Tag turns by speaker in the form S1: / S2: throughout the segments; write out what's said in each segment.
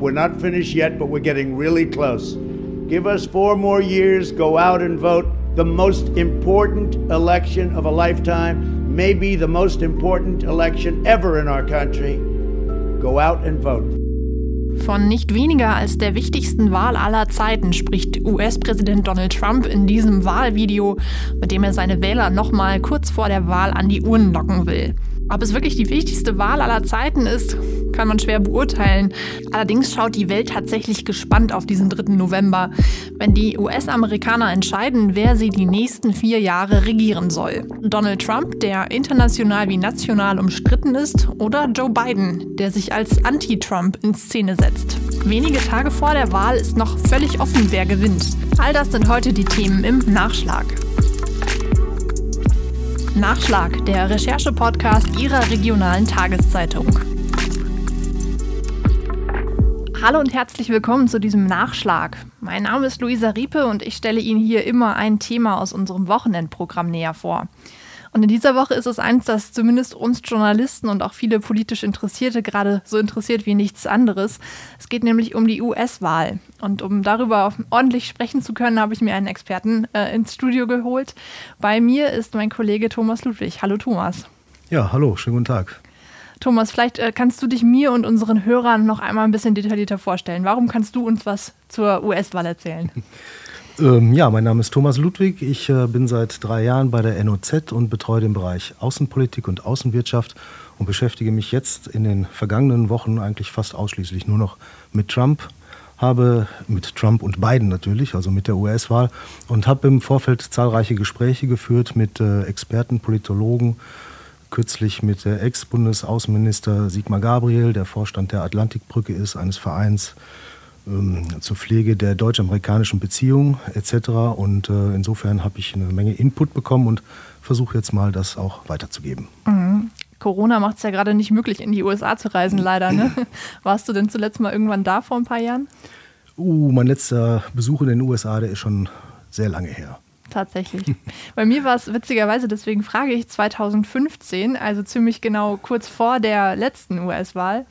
S1: We're not finished yet, but we're getting really close. Give us four more years, go out and vote. The most important election of a lifetime, maybe the most important election ever in our country. Go out and vote.
S2: Von nicht weniger als der wichtigsten Wahl aller Zeiten spricht US-Präsident Donald Trump in diesem Wahlvideo, mit dem er seine Wähler nochmal kurz vor der Wahl an die Urnen locken will. Ob es wirklich die wichtigste Wahl aller Zeiten ist, kann man schwer beurteilen. Allerdings schaut die Welt tatsächlich gespannt auf diesen 3. November, wenn die US-Amerikaner entscheiden, wer sie die nächsten vier Jahre regieren soll. Donald Trump, der international wie national umstritten ist, oder Joe Biden, der sich als Anti-Trump in Szene setzt. Wenige Tage vor der Wahl ist noch völlig offen, wer gewinnt. All das sind heute die Themen im Nachschlag. Nachschlag, der Recherche-Podcast Ihrer regionalen Tageszeitung. Hallo und herzlich willkommen zu diesem Nachschlag. Mein Name ist Luisa Riepe und ich stelle Ihnen hier immer ein Thema aus unserem Wochenendprogramm näher vor. Und in dieser Woche ist es eins, das zumindest uns Journalisten und auch viele politisch Interessierte gerade so interessiert wie nichts anderes. Es geht nämlich um die US-Wahl. Und um darüber ordentlich sprechen zu können, habe ich mir einen Experten äh, ins Studio geholt. Bei mir ist mein Kollege Thomas Ludwig. Hallo Thomas.
S3: Ja, hallo, schönen guten Tag.
S2: Thomas, vielleicht äh, kannst du dich mir und unseren Hörern noch einmal ein bisschen detaillierter vorstellen. Warum kannst du uns was zur US-Wahl erzählen?
S3: Ähm, ja, mein Name ist Thomas Ludwig. Ich äh, bin seit drei Jahren bei der NOZ und betreue den Bereich Außenpolitik und Außenwirtschaft und beschäftige mich jetzt in den vergangenen Wochen eigentlich fast ausschließlich nur noch mit Trump. Habe mit Trump und Biden natürlich, also mit der US-Wahl, und habe im Vorfeld zahlreiche Gespräche geführt mit äh, Experten, Politologen, kürzlich mit der Ex-Bundesaußenminister Sigmar Gabriel, der Vorstand der Atlantikbrücke ist, eines Vereins, ähm, zur Pflege der deutsch-amerikanischen Beziehungen etc. Und äh, insofern habe ich eine Menge Input bekommen und versuche jetzt mal, das auch weiterzugeben.
S2: Mhm. Corona macht es ja gerade nicht möglich, in die USA zu reisen, leider. Ne? Warst du denn zuletzt mal irgendwann da vor ein paar Jahren?
S3: Uh, mein letzter Besuch in den USA, der ist schon sehr lange her.
S2: Tatsächlich. Bei mir war es witzigerweise, deswegen frage ich 2015, also ziemlich genau kurz vor der letzten US-Wahl.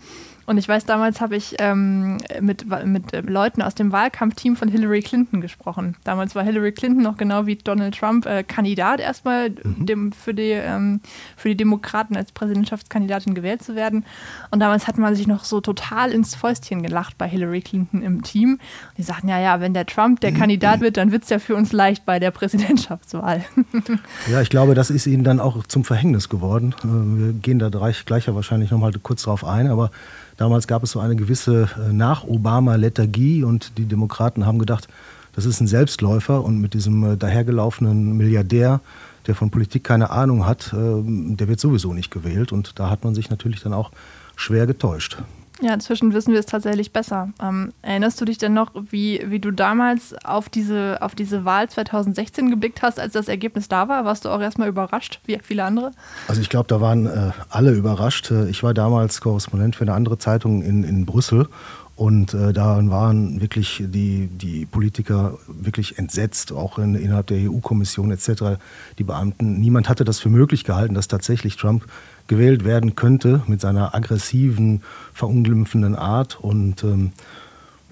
S2: Und ich weiß, damals habe ich ähm, mit, mit Leuten aus dem Wahlkampfteam von Hillary Clinton gesprochen. Damals war Hillary Clinton noch genau wie Donald Trump äh, Kandidat erstmal mhm. dem, für, die, ähm, für die Demokraten als Präsidentschaftskandidatin gewählt zu werden. Und damals hat man sich noch so total ins Fäustchen gelacht bei Hillary Clinton im Team. Und die sagten, ja, ja, wenn der Trump der Kandidat wird, dann wird es ja für uns leicht bei der Präsidentschaftswahl.
S3: ja, ich glaube, das ist ihnen dann auch zum Verhängnis geworden. Äh, wir gehen da gleich, gleich ja wahrscheinlich nochmal kurz drauf ein, aber Damals gab es so eine gewisse äh, Nach-Obama-Lethargie und die Demokraten haben gedacht, das ist ein Selbstläufer und mit diesem äh, dahergelaufenen Milliardär, der von Politik keine Ahnung hat, äh, der wird sowieso nicht gewählt. Und da hat man sich natürlich dann auch schwer getäuscht.
S2: Ja, inzwischen wissen wir es tatsächlich besser. Ähm, erinnerst du dich denn noch, wie, wie du damals auf diese, auf diese Wahl 2016 geblickt hast, als das Ergebnis da war? Warst du auch erstmal überrascht, wie viele andere?
S3: Also ich glaube, da waren äh, alle überrascht. Äh, ich war damals Korrespondent für eine andere Zeitung in, in Brüssel und äh, da waren wirklich die, die Politiker wirklich entsetzt, auch in, innerhalb der EU-Kommission etc., die Beamten. Niemand hatte das für möglich gehalten, dass tatsächlich Trump gewählt werden könnte mit seiner aggressiven, verunglimpfenden Art. Und ähm,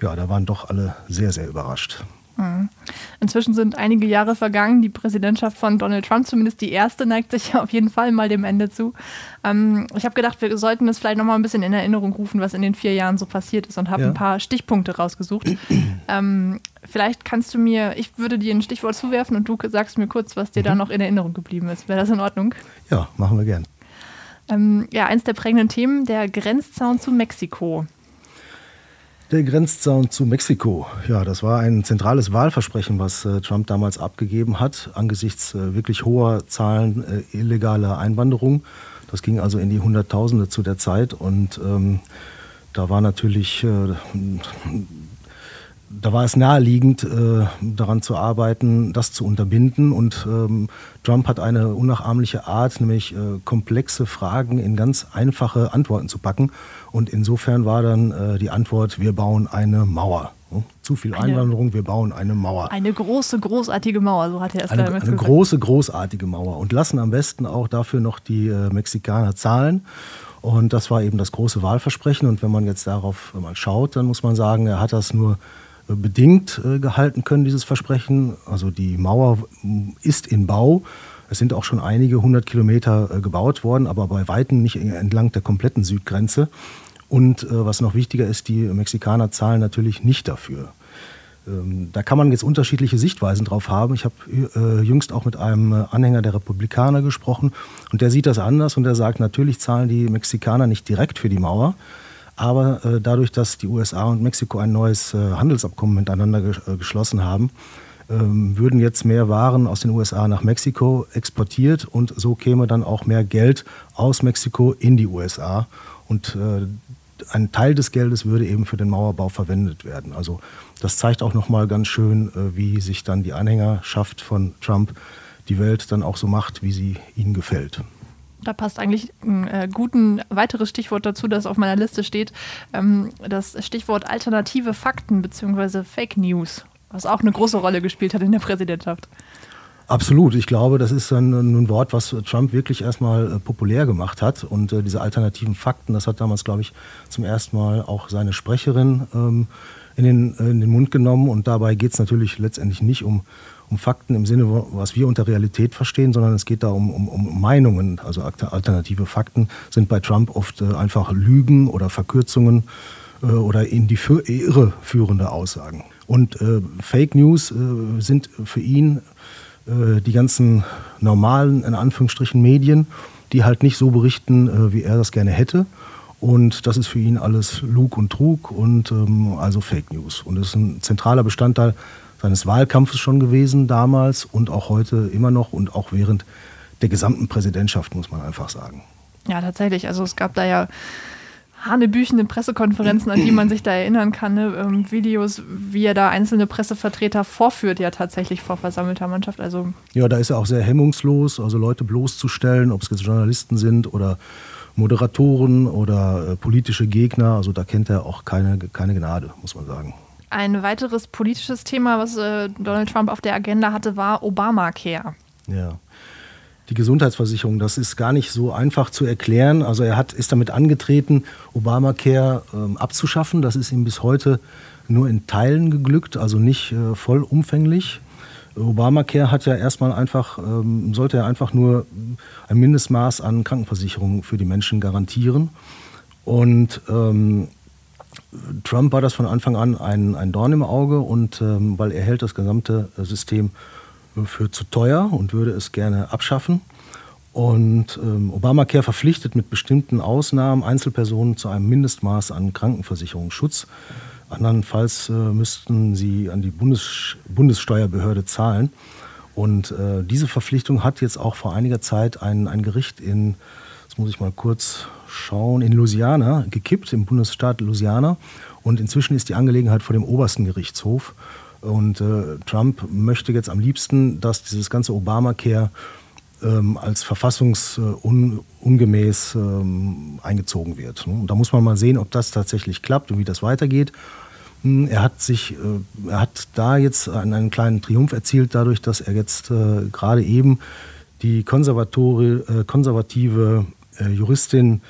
S3: ja, da waren doch alle sehr, sehr überrascht.
S2: Mhm. Inzwischen sind einige Jahre vergangen. Die Präsidentschaft von Donald Trump, zumindest die erste, neigt sich auf jeden Fall mal dem Ende zu. Ähm, ich habe gedacht, wir sollten das vielleicht noch mal ein bisschen in Erinnerung rufen, was in den vier Jahren so passiert ist und habe ja. ein paar Stichpunkte rausgesucht. ähm, vielleicht kannst du mir, ich würde dir ein Stichwort zuwerfen und du sagst mir kurz, was dir mhm. da noch in Erinnerung geblieben ist. Wäre das in Ordnung?
S3: Ja, machen wir gern.
S2: Ähm, ja, eins der prägenden Themen, der Grenzzaun zu Mexiko.
S3: Der Grenzzaun zu Mexiko. Ja, das war ein zentrales Wahlversprechen, was äh, Trump damals abgegeben hat, angesichts äh, wirklich hoher Zahlen äh, illegaler Einwanderung. Das ging also in die Hunderttausende zu der Zeit und ähm, da war natürlich äh, da war es naheliegend, äh, daran zu arbeiten, das zu unterbinden. Und ähm, Trump hat eine unnachahmliche Art, nämlich äh, komplexe Fragen in ganz einfache Antworten zu packen. Und insofern war dann äh, die Antwort, wir bauen eine Mauer. Zu viel eine, Einwanderung, wir bauen eine Mauer.
S2: Eine große, großartige Mauer, so hat er es
S3: Eine, eine große, großartige Mauer und lassen am besten auch dafür noch die äh, Mexikaner zahlen. Und das war eben das große Wahlversprechen. Und wenn man jetzt darauf mal schaut, dann muss man sagen, er hat das nur bedingt äh, gehalten können, dieses Versprechen. Also die Mauer ist in Bau. Es sind auch schon einige hundert Kilometer äh, gebaut worden, aber bei Weitem nicht entlang der kompletten Südgrenze. Und was noch wichtiger ist, die Mexikaner zahlen natürlich nicht dafür. Ähm, da kann man jetzt unterschiedliche Sichtweisen drauf haben. Ich habe äh, jüngst auch mit einem äh, Anhänger der Republikaner gesprochen und der sieht das anders und der sagt, natürlich zahlen die Mexikaner nicht direkt für die Mauer, aber äh, dadurch, dass die USA und Mexiko ein neues äh, Handelsabkommen miteinander ge äh, geschlossen haben, ähm, würden jetzt mehr Waren aus den USA nach Mexiko exportiert und so käme dann auch mehr Geld aus Mexiko in die USA. Und äh, ein Teil des Geldes würde eben für den Mauerbau verwendet werden. Also das zeigt auch nochmal ganz schön, äh, wie sich dann die Anhängerschaft von Trump die Welt dann auch so macht, wie sie ihnen gefällt.
S2: Da passt eigentlich ein äh, guten weiteres Stichwort dazu, das auf meiner Liste steht. Ähm, das Stichwort alternative Fakten bzw. Fake News, was auch eine große Rolle gespielt hat in der Präsidentschaft.
S3: Absolut. Ich glaube, das ist ein, ein Wort, was Trump wirklich erstmal äh, populär gemacht hat. Und äh, diese alternativen Fakten, das hat damals, glaube ich, zum ersten Mal auch seine Sprecherin ähm, in, den, äh, in den Mund genommen. Und dabei geht es natürlich letztendlich nicht um, um Fakten im Sinne, was wir unter Realität verstehen, sondern es geht da um, um, um Meinungen. Also alternative Fakten sind bei Trump oft äh, einfach Lügen oder Verkürzungen äh, oder in die irreführende Aussagen. Und äh, Fake News sind für ihn äh, die ganzen normalen, in Anführungsstrichen, Medien, die halt nicht so berichten, äh, wie er das gerne hätte. Und das ist für ihn alles Lug und Trug und ähm, also Fake News. Und das ist ein zentraler Bestandteil seines Wahlkampfes schon gewesen damals und auch heute immer noch und auch während der gesamten Präsidentschaft, muss man einfach sagen.
S2: Ja, tatsächlich. Also es gab da ja hanebüchende Pressekonferenzen, an die man sich da erinnern kann, ne? ähm, Videos, wie er da einzelne Pressevertreter vorführt, ja tatsächlich vor versammelter Mannschaft. Also
S3: ja, da ist er auch sehr hemmungslos, also Leute bloßzustellen, ob es jetzt Journalisten sind oder Moderatoren oder äh, politische Gegner. Also da kennt er auch keine, keine Gnade, muss man sagen.
S2: Ein weiteres politisches Thema, was äh, Donald Trump auf der Agenda hatte, war Obamacare.
S3: Ja die Gesundheitsversicherung. Das ist gar nicht so einfach zu erklären. Also er hat, ist damit angetreten, Obamacare ähm, abzuschaffen. Das ist ihm bis heute nur in Teilen geglückt, also nicht äh, vollumfänglich. Obamacare hat ja erstmal einfach, ähm, sollte er einfach nur ein Mindestmaß an Krankenversicherungen für die Menschen garantieren. Und ähm, Trump war das von Anfang an ein, ein Dorn im Auge und ähm, weil er hält das gesamte System für zu teuer und würde es gerne abschaffen. Und ähm, Obamacare verpflichtet mit bestimmten Ausnahmen Einzelpersonen zu einem Mindestmaß an Krankenversicherungsschutz. Andernfalls äh, müssten sie an die Bundes Bundessteuerbehörde zahlen. Und äh, diese Verpflichtung hat jetzt auch vor einiger Zeit ein, ein Gericht in, das muss ich mal kurz schauen, in Louisiana gekippt, im Bundesstaat Louisiana. Und inzwischen ist die Angelegenheit vor dem obersten Gerichtshof. Und äh, Trump möchte jetzt am liebsten, dass dieses ganze Obamacare ähm, als verfassungsungemäß ähm, eingezogen wird. Und da muss man mal sehen, ob das tatsächlich klappt und wie das weitergeht. Hm, er hat sich, äh, er hat da jetzt einen, einen, kleinen Triumph erzielt, dadurch, dass er jetzt äh, gerade eben die äh, konservative äh, Juristin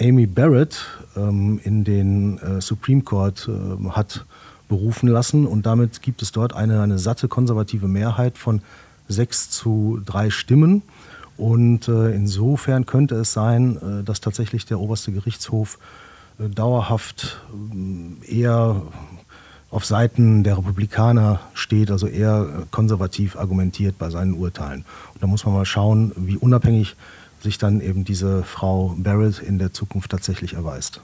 S3: Amy Barrett ähm, in den äh, Supreme Court äh, hat berufen lassen und damit gibt es dort eine, eine satte konservative Mehrheit von sechs zu drei Stimmen. Und äh, insofern könnte es sein, äh, dass tatsächlich der oberste Gerichtshof äh, dauerhaft äh, eher auf Seiten der Republikaner steht, also eher konservativ argumentiert bei seinen Urteilen. Und da muss man mal schauen, wie unabhängig sich dann eben diese Frau Barrett in der Zukunft tatsächlich erweist.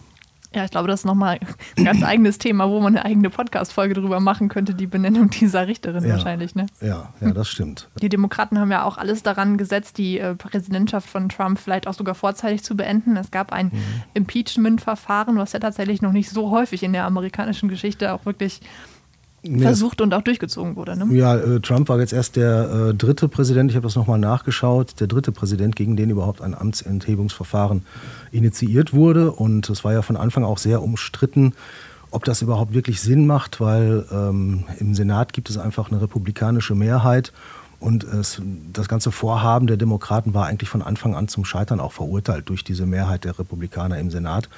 S2: Ja, ich glaube, das ist nochmal ein ganz eigenes Thema, wo man eine eigene Podcast-Folge drüber machen könnte, die Benennung dieser Richterin
S3: ja,
S2: wahrscheinlich. Ne?
S3: Ja, ja, das stimmt.
S2: Die Demokraten haben ja auch alles daran gesetzt, die äh, Präsidentschaft von Trump vielleicht auch sogar vorzeitig zu beenden. Es gab ein mhm. Impeachment-Verfahren, was ja tatsächlich noch nicht so häufig in der amerikanischen Geschichte auch wirklich versucht und auch durchgezogen wurde. Ne?
S3: Ja, äh, Trump war jetzt erst der äh, dritte Präsident, ich habe das nochmal nachgeschaut, der dritte Präsident, gegen den überhaupt ein Amtsenthebungsverfahren initiiert wurde. Und es war ja von Anfang auch sehr umstritten, ob das überhaupt wirklich Sinn macht, weil ähm, im Senat gibt es einfach eine republikanische Mehrheit Und es, das ganze Vorhaben der Demokraten war eigentlich von Anfang an zum Scheitern auch verurteilt durch diese Mehrheit der Republikaner im Senat.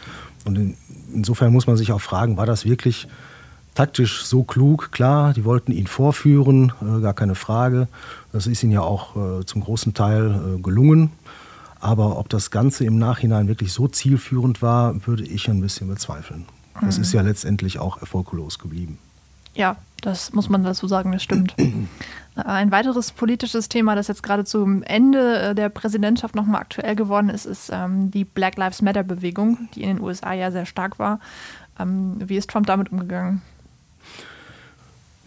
S3: Und in, insofern muss man sich auch fragen, war das wirklich taktisch so klug? Klar, die wollten ihn vorführen, äh, gar keine Frage. Das ist ihnen ja auch äh, zum großen Teil äh, gelungen. Aber ob das Ganze im Nachhinein wirklich so zielführend war, würde ich ein bisschen bezweifeln. Das mhm. ist ja letztendlich auch erfolglos geblieben.
S2: Ja, das muss man dazu sagen, das stimmt. Ein weiteres politisches Thema, das jetzt gerade zum Ende äh, der Präsidentschaft nochmal aktuell geworden ist, ist ähm, die Black Lives Matter-Bewegung, die in den USA ja sehr stark war. Ähm, wie ist Trump damit umgegangen?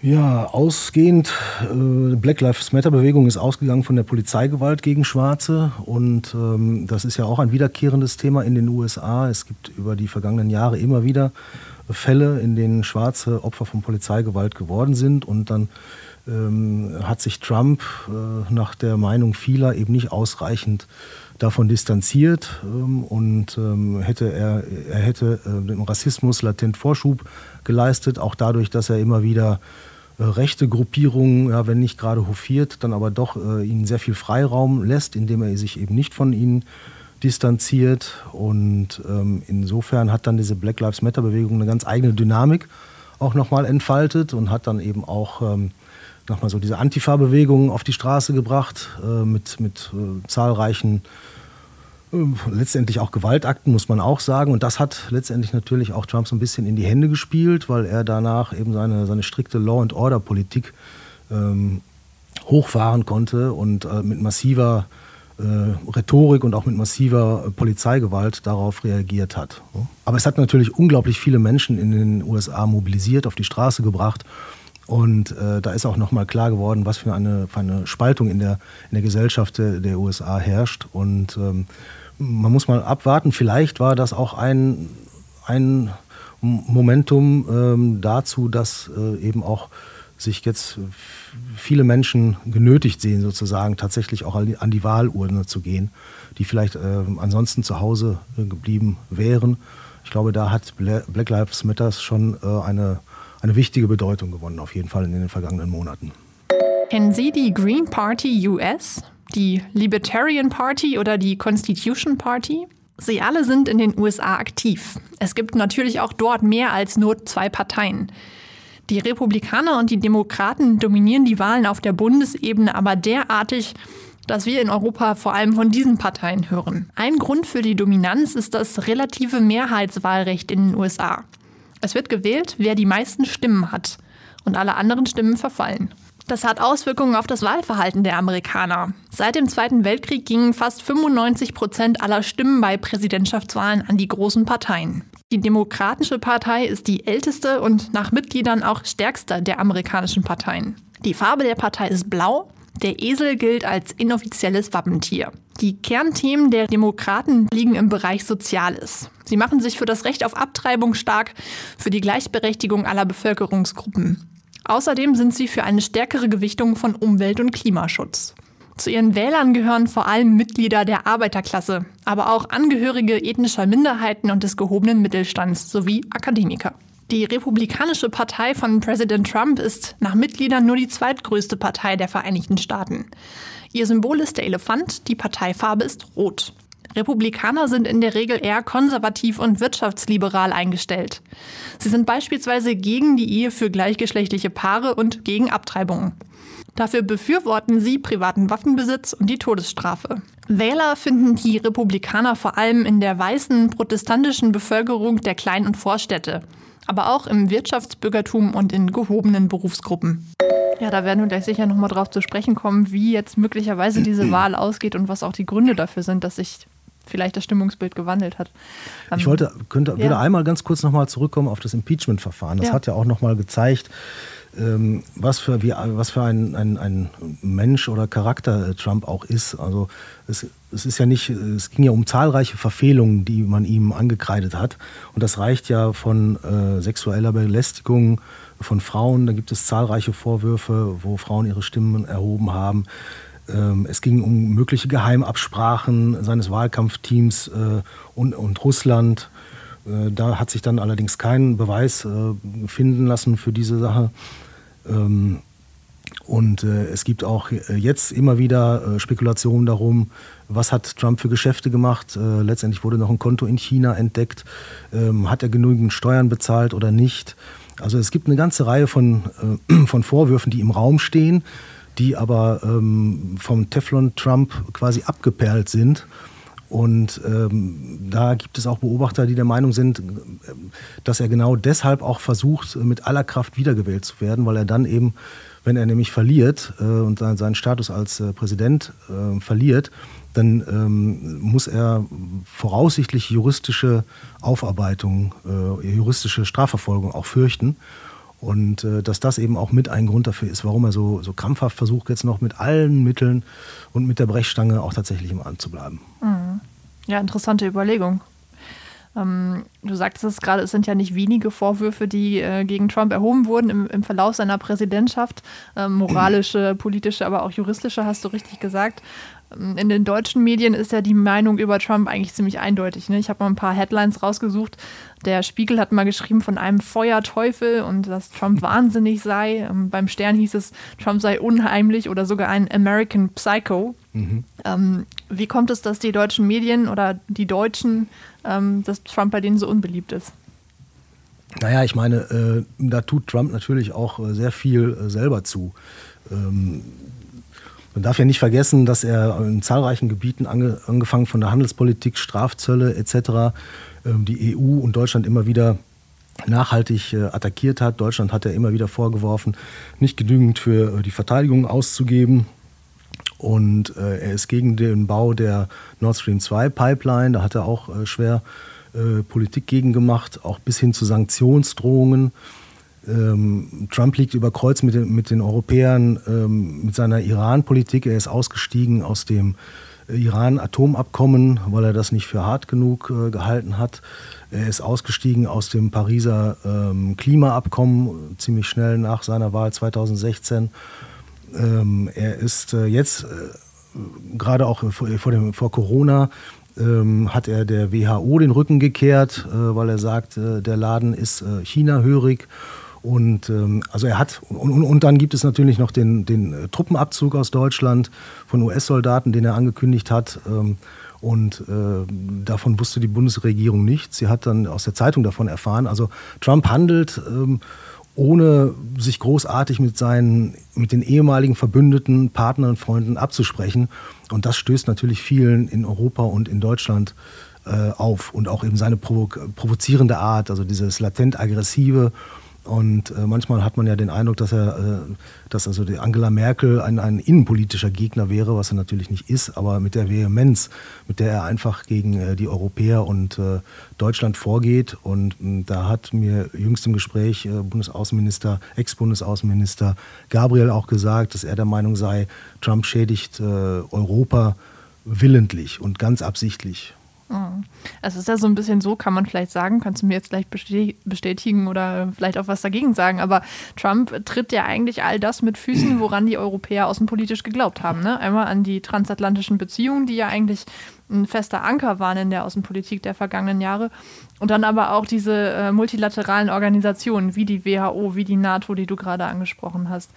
S3: Ja, ausgehend, äh, Black Lives Matter-Bewegung ist ausgegangen von der Polizeigewalt gegen Schwarze und ähm, das ist ja auch ein wiederkehrendes Thema in den USA. Es gibt über die vergangenen Jahre immer wieder Fälle, in denen Schwarze Opfer von Polizeigewalt geworden sind. Und dann ähm, hat sich Trump äh, nach der Meinung vieler eben nicht ausreichend davon distanziert ähm, und ähm, hätte er, er hätte äh, dem Rassismus latent Vorschub geleistet, auch dadurch, dass er immer wieder rechte Gruppierungen, ja, wenn nicht gerade hofiert, dann aber doch äh, ihnen sehr viel Freiraum lässt, indem er sich eben nicht von ihnen distanziert. Und ähm, insofern hat dann diese Black Lives Matter-Bewegung eine ganz eigene Dynamik auch nochmal entfaltet und hat dann eben auch ähm, nochmal so diese Antifa-Bewegung auf die Straße gebracht äh, mit, mit äh, zahlreichen äh, letztendlich auch Gewaltakten, muss man auch sagen. Und das hat letztendlich natürlich auch Trump so ein bisschen in die Hände gespielt, weil er danach eben seine, seine strikte Law-and-Order-Politik ähm, hochfahren konnte und äh, mit massiver äh, Rhetorik und auch mit massiver äh, Polizeigewalt darauf reagiert hat. Aber es hat natürlich unglaublich viele Menschen in den USA mobilisiert, auf die Straße gebracht. Und äh, da ist auch nochmal klar geworden, was für eine, für eine Spaltung in der, in der Gesellschaft der, der USA herrscht. Und ähm, man muss mal abwarten, vielleicht war das auch ein, ein Momentum ähm, dazu, dass äh, eben auch sich jetzt viele Menschen genötigt sehen, sozusagen tatsächlich auch an die Wahlurne zu gehen, die vielleicht äh, ansonsten zu Hause äh, geblieben wären. Ich glaube, da hat Black Lives Matter schon äh, eine, eine wichtige Bedeutung gewonnen, auf jeden Fall in den vergangenen Monaten.
S2: Kennen Sie die Green Party US, die Libertarian Party oder die Constitution Party? Sie alle sind in den USA aktiv. Es gibt natürlich auch dort mehr als nur zwei Parteien. Die Republikaner und die Demokraten dominieren die Wahlen auf der Bundesebene aber derartig, dass wir in Europa vor allem von diesen Parteien hören. Ein Grund für die Dominanz ist das relative Mehrheitswahlrecht in den USA. Es wird gewählt, wer die meisten Stimmen hat, und alle anderen Stimmen verfallen. Das hat Auswirkungen auf das Wahlverhalten der Amerikaner. Seit dem Zweiten Weltkrieg gingen fast 95 Prozent aller Stimmen bei Präsidentschaftswahlen an die großen Parteien. Die Demokratische Partei ist die älteste und nach Mitgliedern auch stärkste der amerikanischen Parteien. Die Farbe der Partei ist blau. Der Esel gilt als inoffizielles Wappentier. Die Kernthemen der Demokraten liegen im Bereich Soziales. Sie machen sich für das Recht auf Abtreibung stark, für die Gleichberechtigung aller Bevölkerungsgruppen. Außerdem sind sie für eine stärkere Gewichtung von Umwelt- und Klimaschutz. Zu ihren Wählern gehören vor allem Mitglieder der Arbeiterklasse, aber auch Angehörige ethnischer Minderheiten und des gehobenen Mittelstands sowie Akademiker. Die Republikanische Partei von Präsident Trump ist nach Mitgliedern nur die zweitgrößte Partei der Vereinigten Staaten. Ihr Symbol ist der Elefant, die Parteifarbe ist rot. Republikaner sind in der Regel eher konservativ und wirtschaftsliberal eingestellt. Sie sind beispielsweise gegen die Ehe für gleichgeschlechtliche Paare und gegen Abtreibungen. Dafür befürworten sie privaten Waffenbesitz und die Todesstrafe. Wähler finden die Republikaner vor allem in der weißen protestantischen Bevölkerung der Klein- und Vorstädte, aber auch im Wirtschaftsbürgertum und in gehobenen Berufsgruppen. Ja, da werden wir gleich sicher nochmal drauf zu sprechen kommen, wie jetzt möglicherweise diese Wahl ausgeht und was auch die Gründe dafür sind, dass sich vielleicht das Stimmungsbild gewandelt hat.
S3: Ich ähm, wollte, könnte, ja. würde einmal ganz kurz nochmal zurückkommen auf das Impeachment-Verfahren. Das ja. hat ja auch nochmal gezeigt, ähm, was für, wie, was für ein, ein, ein Mensch oder Charakter äh, Trump auch ist. Also es, es ist ja nicht, es ging ja um zahlreiche Verfehlungen, die man ihm angekreidet hat. Und das reicht ja von äh, sexueller Belästigung von Frauen. Da gibt es zahlreiche Vorwürfe, wo Frauen ihre Stimmen erhoben haben. Ähm, es ging um mögliche Geheimabsprachen seines Wahlkampfteams äh, und, Russland. Äh, da hat sich dann allerdings kein Beweis äh, finden lassen für diese Sache. Ähm, Und es gibt auch jetzt immer wieder Spekulationen darum, was hat Trump für Geschäfte gemacht. Letztendlich wurde noch ein Konto in China entdeckt. Ähm, hat er genügend Steuern bezahlt oder nicht? Also es gibt eine ganze Reihe von, von Vorwürfen, die im Raum stehen, die aber ähm, vom Teflon-Trump quasi abgeperlt sind. Und ähm, da gibt es auch Beobachter, die der Meinung sind, dass er genau deshalb auch versucht, mit aller Kraft wiedergewählt zu werden, weil er dann eben wenn er nämlich verliert äh, und seinen Status als äh, Präsident äh, verliert, dann ähm, muss er voraussichtlich juristische Aufarbeitung, äh, juristische Strafverfolgung auch fürchten. Und äh, dass das eben auch mit ein Grund dafür ist, warum er so, so krampfhaft versucht, jetzt noch mit allen Mitteln und mit der Brechstange auch tatsächlich im Amt zu bleiben.
S2: Mhm. Ja, interessante Überlegung. Ähm, du sagtest es gerade, es sind ja nicht wenige Vorwürfe, die äh, gegen Trump erhoben wurden im, im Verlauf seiner Präsidentschaft. Ähm, moralische, politische, aber auch juristische, hast du richtig gesagt. Ähm, in den deutschen Medien ist ja die Meinung über Trump eigentlich ziemlich eindeutig. Ne? Ich habe mal ein paar Headlines rausgesucht. Der Spiegel hat mal geschrieben von einem Feuerteufel und dass Trump wahnsinnig sei. Ähm, beim Stern hieß es, Trump sei unheimlich oder sogar ein American Psycho. Mhm. Ähm, wie kommt es, dass die deutschen Medien oder die Deutschen, ähm, dass Trump bei denen so unbeliebt ist?
S3: Naja, ich meine, äh, da tut Trump natürlich auch äh, sehr viel äh, selber zu. Ähm, man darf ja nicht vergessen, dass er in zahlreichen Gebieten, ange, angefangen von der Handelspolitik, Strafzölle etc., ähm, die EU und Deutschland immer wieder nachhaltig äh, attackiert hat. Deutschland hat er immer wieder vorgeworfen, nicht genügend für äh, die Verteidigung auszugeben. Und äh, er ist gegen den Bau der Nord Stream 2 Pipeline. Da hat er auch schwer Politik gegen gemacht, auch bis hin zu Sanktionsdrohungen. Ähm, Trump liegt über Kreuz mit den, mit den Europäern ähm, mit seiner Iran-Politik. Er ist ausgestiegen aus dem äh, Iran-Atomabkommen, weil er das nicht für hart genug äh, gehalten hat. Er ist ausgestiegen aus dem Pariser ähm, Klimaabkommen ziemlich schnell nach seiner Wahl 2016 ähm, er ist äh, jetzt äh, gerade auch vor, vor, dem, vor Corona ähm, hat er der WHO den Rücken gekehrt, äh, weil er sagt, äh, der Laden ist China-hörig. Und ähm, also er hat, und, und, und, dann gibt es natürlich noch den, den äh, Truppenabzug aus Deutschland von US-Soldaten, den er angekündigt hat. Ähm, und äh, davon wusste die Bundesregierung nichts. Sie hat dann aus der Zeitung davon erfahren. Also Trump handelt ähm, ohne sich großartig mit seinen, mit den ehemaligen Verbündeten, Partnern und Freunden abzusprechen. Und das stößt natürlich vielen in Europa und in Deutschland äh, auf. Und auch eben seine provo provozierende Art, also dieses latent aggressive und äh, manchmal hat man ja den Eindruck, dass er, äh, dass also die Angela Merkel ein, ein innenpolitischer Gegner wäre, was er natürlich nicht ist, aber mit der Vehemenz, mit der er einfach gegen äh, die Europäer und äh, Deutschland vorgeht. Und da hat mir jüngst im Gespräch äh, Bundesaußenminister, Ex-Bundesaußenminister Gabriel auch gesagt, dass er der Meinung sei, Trump schädigt äh, Europa willentlich und ganz absichtlich.
S2: Also es ist ja so ein bisschen so, kann man vielleicht sagen, kannst du mir jetzt gleich bestätigen oder vielleicht auch was dagegen sagen, aber Trump tritt ja eigentlich all das mit Füßen, woran die Europäer außenpolitisch geglaubt haben. Ne? Einmal an die transatlantischen Beziehungen, die ja eigentlich ein fester Anker waren in der Außenpolitik der vergangenen Jahre. Und dann aber auch diese äh, multilateralen Organisationen wie die WHO, wie die NATO, die du gerade angesprochen hast.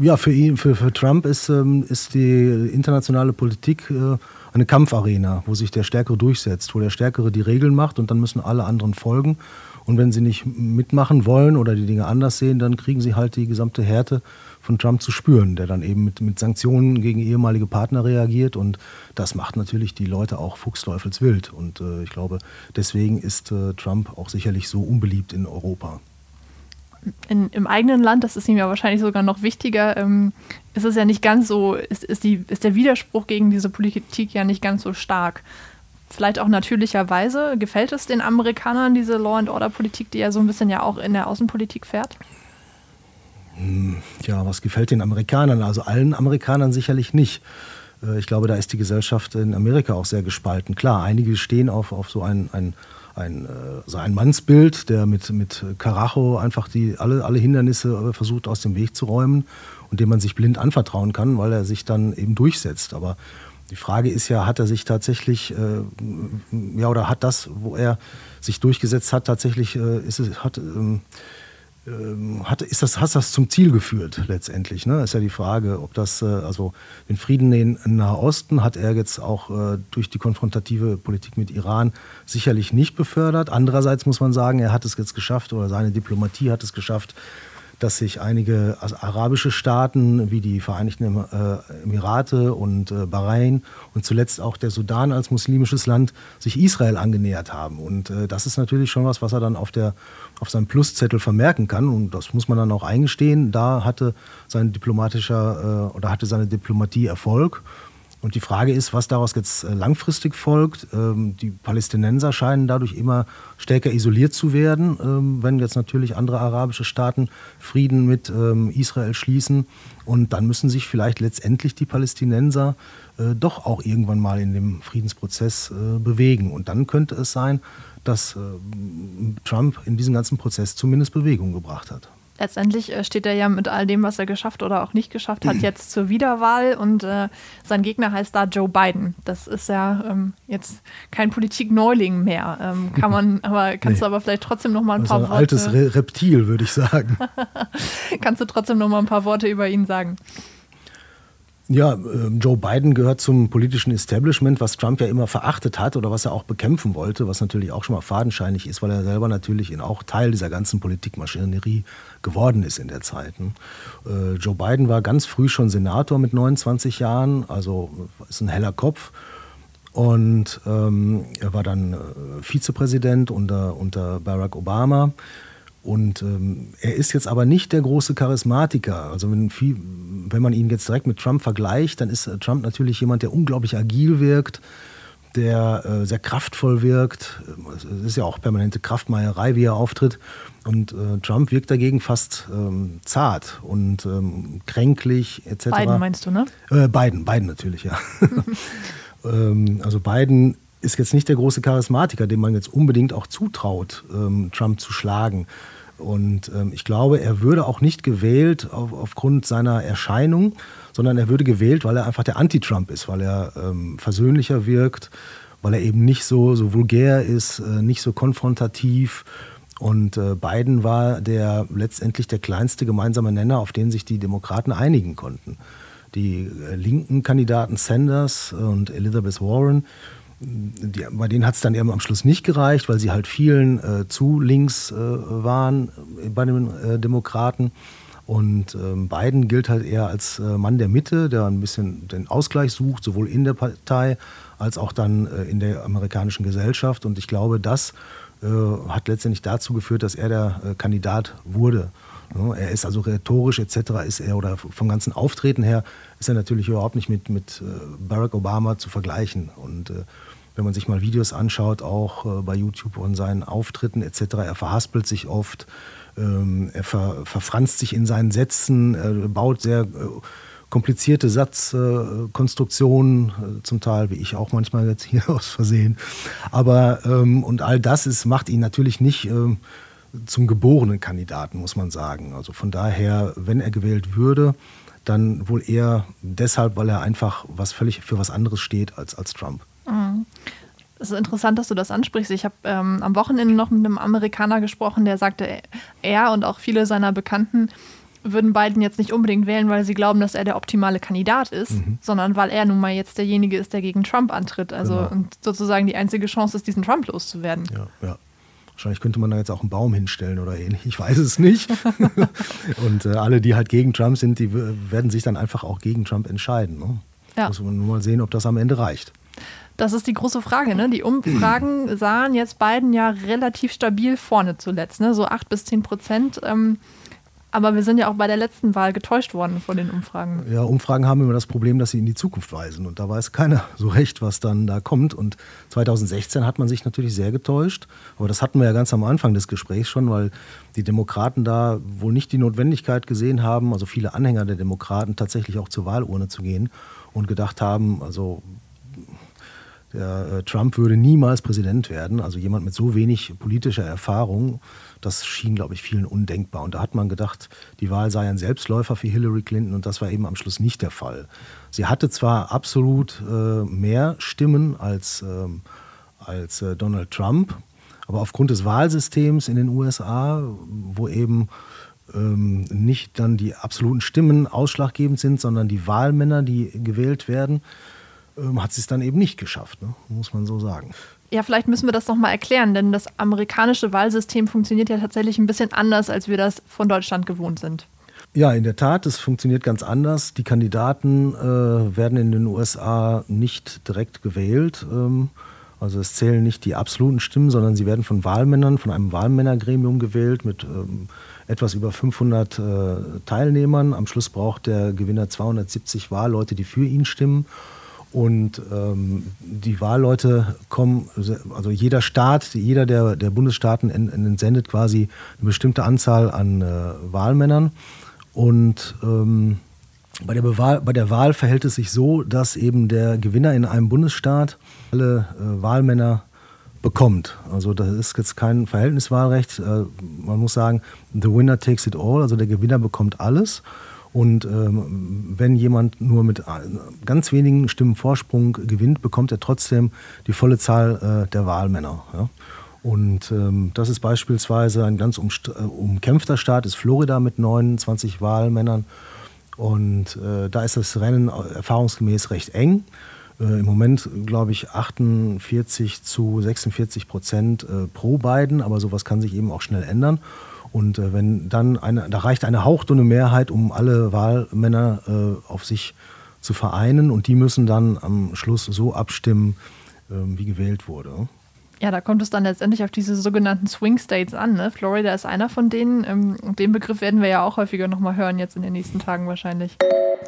S3: Ja, für ihn, für, für Trump ist, ähm, ist die internationale Politik äh, eine Kampfarena, wo sich der Stärkere durchsetzt, wo der Stärkere die Regeln macht und dann müssen alle anderen folgen. Und wenn sie nicht mitmachen wollen oder die Dinge anders sehen, dann kriegen sie halt die gesamte Härte von Trump zu spüren, der dann eben mit, mit Sanktionen gegen ehemalige Partner reagiert. Und das macht natürlich die Leute auch fuchsteufelswild. Und äh, ich glaube, deswegen ist äh, Trump auch sicherlich so unbeliebt in Europa
S2: in, im eigenen Land, das ist ihm ja wahrscheinlich sogar noch wichtiger, ähm, ist es ja nicht ganz so, ist, ist, die, ist der Widerspruch gegen diese Politik ja nicht ganz so stark. Vielleicht auch natürlicherweise. Gefällt es den Amerikanern, diese Law and Order Politik, die ja so ein bisschen ja auch in der Außenpolitik fährt?
S3: Hm, ja, was gefällt den Amerikanern? Also allen Amerikanern sicherlich nicht. Äh, ich glaube, da ist die Gesellschaft in Amerika auch sehr gespalten. Klar, einige stehen auf, auf so ein, ein ein, so ein Mannsbild, der mit, mit Karacho einfach die, alle, alle Hindernisse versucht aus dem Weg zu räumen und dem man sich blind anvertrauen kann, weil er sich dann eben durchsetzt. Aber die Frage ist ja, hat er sich tatsächlich, äh, ja, oder hat das, wo er sich durchgesetzt hat, tatsächlich, äh, ist es, hat, ähm, hat, ist das, hat das zum Ziel geführt letztendlich? Ne? Ist ja die Frage, ob das, äh, also den Frieden in Nahosten hat er jetzt auch äh, durch die konfrontative Politik mit Iran sicherlich nicht befördert. Andererseits muss man sagen, er hat es jetzt geschafft oder seine Diplomatie hat es geschafft, dass sich einige arabische Staaten wie die Vereinigten äh, Emirate und äh, Bahrain und zuletzt auch der Sudan als muslimisches Land sich Israel angenähert haben. Und äh, das ist natürlich schon was, was er dann auf, der, auf seinem Pluszettel vermerken kann. Und das muss man dann auch eingestehen. Da hatte sein diplomatischer oder hatte seine Diplomatie Erfolg. Und die Frage ist, was daraus jetzt äh, langfristig folgt. Ähm, die Palästinenser scheinen dadurch immer stärker isoliert zu werden, ähm, wenn jetzt natürlich andere arabische Staaten Frieden mit ähm, Israel schließen. Und dann müssen sich vielleicht letztendlich die Palästinenser äh, doch auch irgendwann mal in dem Friedensprozess äh, bewegen. Und dann könnte es sein, dass Trump in diesen ganzen Prozess zumindest Bewegung gebracht hat
S2: letztendlich äh, steht er ja mit all dem, was er geschafft oder auch nicht geschafft hat, jetzt zur Wiederwahl und äh, sein Gegner heißt da Joe Biden. Das ist ja ähm, jetzt kein Politikneuling mehr. Ähm, kann man, aber kannst nee. du aber vielleicht trotzdem noch mal ein also paar ein
S3: Worte. Altes Re Reptil, würde ich sagen.
S2: kannst du trotzdem noch mal ein paar Worte über ihn sagen?
S3: Ja, ähm, Joe Biden gehört zum politischen Establishment, was Trump ja immer verachtet hat oder was er auch bekämpfen wollte, was natürlich auch schon mal fadenscheinig ist, weil er selber natürlich auch Teil dieser ganzen Politikmaschinerie geworden ist in der Zeit. Ne? Äh, Joe Biden war ganz früh schon Senator mit 29 Jahren, also ist ein heller Kopf. Und ähm, er war dann äh, Vizepräsident unter, unter Barack Obama. Und ähm, er ist jetzt aber nicht der große Charismatiker. Also wenn, viel, wenn man ihn jetzt direkt mit Trump vergleicht, dann ist äh, Trump natürlich jemand, der unglaublich agil wirkt, der äh, sehr kraftvoll wirkt. Es ist ja auch permanente Kraftmeierei, wie er auftritt. Und äh, Trump wirkt dagegen fast ähm, zart und ähm, kränklich etc.
S2: Biden meinst du, ne?
S3: Äh, Biden, Biden natürlich, ja. ähm, also Biden ist jetzt nicht der große Charismatiker, dem man jetzt unbedingt auch zutraut, ähm, Trump zu schlagen. Und ähm, ich glaube, er würde auch nicht gewählt auf, aufgrund seiner Erscheinung, sondern er würde gewählt, weil er einfach der Anti-Trump ist, weil er ähm, versöhnlicher wirkt, weil er eben nicht so, so vulgär ist, äh, nicht so konfrontativ. Und äh, Biden war der letztendlich der kleinste gemeinsame Nenner, auf den sich die Demokraten einigen konnten. Die äh, linken Kandidaten Sanders und Elizabeth Warren die, bei denen hat es dann eben am Schluss nicht gereicht, weil sie halt vielen äh, zu links äh, waren äh, bei den äh, Demokraten. Und ähm, Biden gilt halt eher als äh, Mann der Mitte, der ein bisschen den Ausgleich sucht, sowohl in der Partei als auch dann äh, in der amerikanischen Gesellschaft. Und ich glaube, das hat letztendlich dazu geführt, dass er der Kandidat wurde. Er ist also rhetorisch etc. ist er oder vom ganzen Auftreten her ist er natürlich überhaupt nicht mit, mit Barack Obama zu vergleichen. Und wenn man sich mal Videos anschaut, auch äh, bei YouTube und seinen Auftritten etc., er verhaspelt sich oft, ähm, er ver, verfranst sich in seinen Sätzen, er baut sehr äh, komplizierte Satzkonstruktionen, äh, zum Teil, wie ich auch manchmal jetzt hier aus Versehen. Aber ähm, und all das ist, macht ihn natürlich nicht ähm, zum geborenen Kandidaten, muss man sagen. Also von daher, wenn er gewählt würde, dann wohl eher deshalb, weil er einfach was völlig für was anderes steht als, als Trump.
S2: Es ist interessant, dass du das ansprichst. Ich habe ähm, am Wochenende noch mit einem Amerikaner gesprochen, der sagte, er und auch viele seiner Bekannten würden Biden jetzt nicht unbedingt wählen, weil sie glauben, dass er der optimale Kandidat ist, mhm. sondern weil er nun mal jetzt derjenige ist, der gegen Trump antritt. Also genau. und sozusagen die einzige Chance ist, diesen Trump loszuwerden.
S3: Ja, ja. Wahrscheinlich könnte man da jetzt auch einen Baum hinstellen oder ähnlich. Ich weiß es nicht. und äh, alle, die halt gegen Trump sind, die werden sich dann einfach auch gegen Trump entscheiden. Ne? Ja. Muss man nur mal sehen, ob das am Ende reicht.
S2: Das ist die große Frage. Ne? Die Umfragen sahen jetzt beiden ja relativ stabil vorne zuletzt, ne? so 8 bis 10 Prozent. Ähm, aber wir sind ja auch bei der letzten Wahl getäuscht worden von den Umfragen.
S3: Ja, Umfragen haben immer das Problem, dass sie in die Zukunft weisen. Und da weiß keiner so recht, was dann da kommt. Und 2016 hat man sich natürlich sehr getäuscht. Aber das hatten wir ja ganz am Anfang des Gesprächs schon, weil die Demokraten da wohl nicht die Notwendigkeit gesehen haben, also viele Anhänger der Demokraten tatsächlich auch zur Wahlurne zu gehen und gedacht haben, also der äh, Trump würde niemals Präsident werden. Also jemand mit so wenig politischer Erfahrung, das schien, glaube ich, vielen undenkbar. Und da hat man gedacht, die Wahl sei ein Selbstläufer für Hillary Clinton und das war eben am Schluss nicht der Fall. Sie hatte zwar absolut äh, mehr Stimmen als, ähm, als äh, Donald Trump, Aber aufgrund des Wahlsystems in den USA, wo eben ähm, nicht dann die absoluten Stimmen ausschlaggebend sind, sondern die Wahlmänner, die gewählt werden, ähm, hat sie es dann eben nicht geschafft, ne? muss man so sagen.
S2: Ja, vielleicht müssen wir das nochmal erklären, denn das amerikanische Wahlsystem funktioniert ja tatsächlich ein bisschen anders, als wir das von Deutschland gewohnt sind.
S3: Ja, in der Tat, es funktioniert ganz anders. Die Kandidaten äh, werden in den USA nicht direkt gewählt. Ähm, also es zählen nicht die absoluten Stimmen, sondern sie werden von Wahlmännern, von einem Wahlmännergremium gewählt mit ähm, etwas über 500 äh, Teilnehmern. Am Schluss braucht der Gewinner 270 Wahlleute, die für ihn stimmen. Und ähm, die Wahlleute kommen, also jeder Staat, jeder der, der Bundesstaaten entsendet quasi eine bestimmte Anzahl an äh, Wahlmännern. Und ähm, bei, der bei der Wahl verhält es sich so, dass eben der Gewinner in einem Bundesstaat alle äh, Wahlmänner bekommt. Also das ist jetzt kein Verhältniswahlrecht. Äh, man muss sagen, the winner takes it all, also der Gewinner bekommt alles. Und ähm, wenn jemand nur mit ganz wenigen Stimmen Vorsprung gewinnt, bekommt er trotzdem die volle Zahl äh, der Wahlmänner. Ja? Und ähm, das ist beispielsweise ein ganz äh, umkämpfter Staat, ist Florida mit 29 Wahlmännern. Und äh, da ist das Rennen erfahrungsgemäß recht eng. Äh, Im Moment, glaube ich, 48 zu 46 Prozent äh, pro Biden, aber sowas kann sich eben auch schnell ändern. Und äh, wenn dann eine, da reicht eine hauchdünne Mehrheit, um alle Wahlmänner äh, auf sich zu vereinen und die müssen dann am Schluss so abstimmen, äh, wie gewählt wurde.
S2: Ja, da kommt es dann letztendlich auf diese sogenannten Swing States an. Ne? Florida ist einer von denen. Ähm, den Begriff werden wir ja auch häufiger nochmal hören, jetzt in den nächsten Tagen wahrscheinlich.